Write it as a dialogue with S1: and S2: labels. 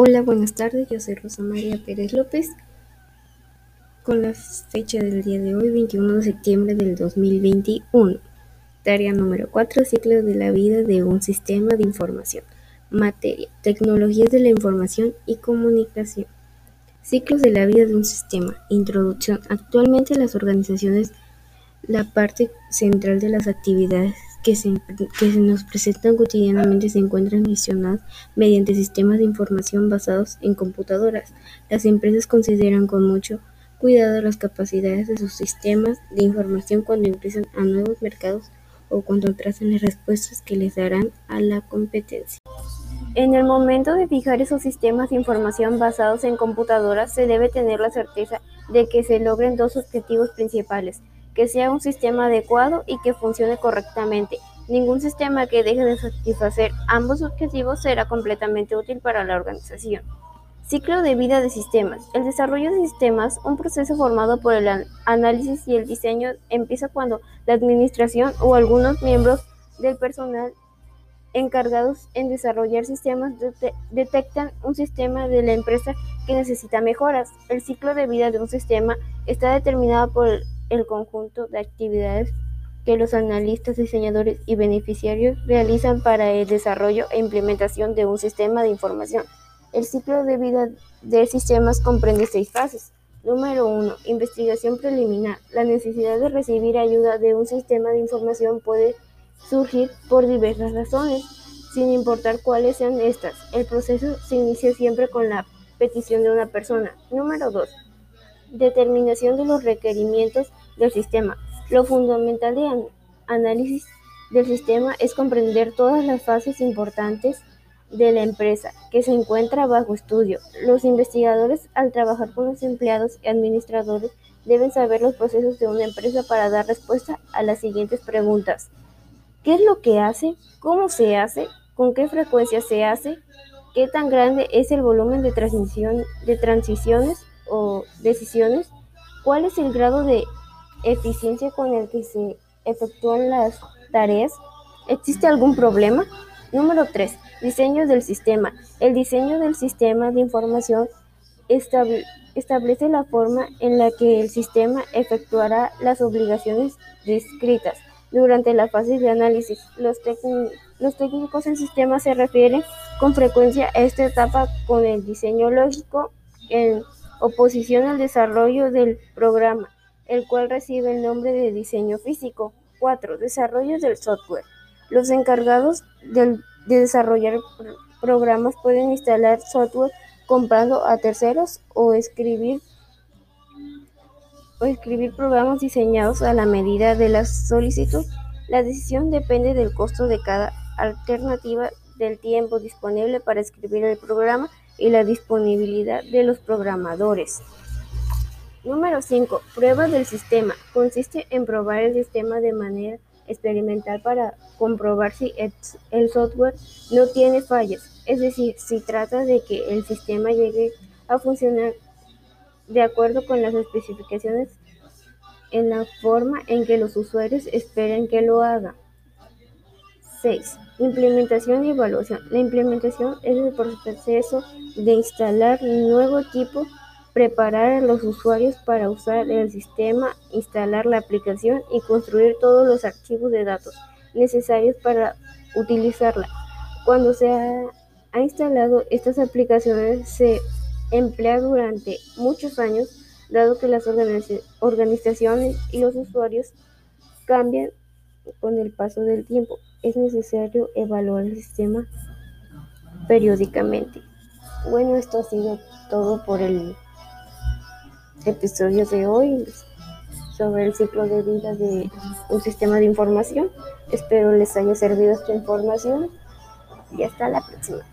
S1: Hola, buenas tardes. Yo soy Rosa María Pérez López, con la fecha del día de hoy, 21 de septiembre del 2021. Tarea número 4, ciclo de la vida de un sistema de información. Materia, tecnologías de la información y comunicación. Ciclos de la vida de un sistema. Introducción. Actualmente las organizaciones, la parte central de las actividades que se, nos presentan cotidianamente se encuentran gestionadas mediante sistemas de información basados en computadoras. Las empresas consideran con mucho cuidado las capacidades de sus sistemas de información cuando ingresan a nuevos mercados o cuando trazan las respuestas que les darán a la competencia. En el momento de fijar esos sistemas de información basados en computadoras, se debe tener la certeza de que se logren dos objetivos principales que sea un sistema adecuado y que funcione correctamente. Ningún sistema que deje de satisfacer ambos objetivos será completamente útil para la organización. Ciclo de vida de sistemas. El desarrollo de sistemas, un proceso formado por el análisis y el diseño, empieza cuando la administración o algunos miembros del personal encargados en desarrollar sistemas detectan un sistema de la empresa que necesita mejoras. El ciclo de vida de un sistema está determinado por el conjunto de actividades que los analistas, diseñadores y beneficiarios realizan para el desarrollo e implementación de un sistema de información. El ciclo de vida de sistemas comprende seis fases. Número 1. Investigación preliminar. La necesidad de recibir ayuda de un sistema de información puede surgir por diversas razones, sin importar cuáles sean estas. El proceso se inicia siempre con la petición de una persona. Número 2. Determinación de los requerimientos del sistema. Lo fundamental de análisis del sistema es comprender todas las fases importantes de la empresa que se encuentra bajo estudio. Los investigadores, al trabajar con los empleados y administradores, deben saber los procesos de una empresa para dar respuesta a las siguientes preguntas. ¿Qué es lo que hace? ¿Cómo se hace? ¿Con qué frecuencia se hace? ¿Qué tan grande es el volumen de, transmisión, de transiciones o decisiones? ¿Cuál es el grado de eficiencia con el que se efectúan las tareas? ¿Existe algún problema? Número 3. Diseño del sistema. El diseño del sistema de información establece la forma en la que el sistema efectuará las obligaciones descritas durante la fase de análisis. Los, técnicos en sistemas se refieren con frecuencia a esta etapa con el diseño lógico en oposición al desarrollo del programa el cual recibe el nombre de diseño físico. 4. Desarrollo del software. Los encargados de desarrollar programas pueden instalar software comprando a terceros o escribir o escribir programas diseñados a la medida de la solicitud. La decisión depende del costo de cada alternativa, del tiempo disponible para escribir el programa y la disponibilidad de los programadores. Número 5. Prueba del sistema. Consiste en probar el sistema de manera experimental para comprobar si el software no tiene fallas, es decir, si trata de que el sistema llegue a funcionar de acuerdo con las especificaciones en la forma en que los usuarios esperan que lo haga. 6. Implementación y evaluación. La implementación es el proceso de instalar nuevo equipo preparar a los usuarios para usar el sistema, instalar la aplicación y construir todos los archivos de datos necesarios para utilizarla. Cuando se ha, instalado estas aplicaciones se emplea durante muchos años, dado que las organizaciones y los usuarios cambian con el paso del tiempo. Es necesario evaluar el sistema periódicamente. Bueno, esto ha sido todo por el episodio de hoy sobre el ciclo de vida de un sistema de información. Espero les haya servido esta información y hasta la próxima.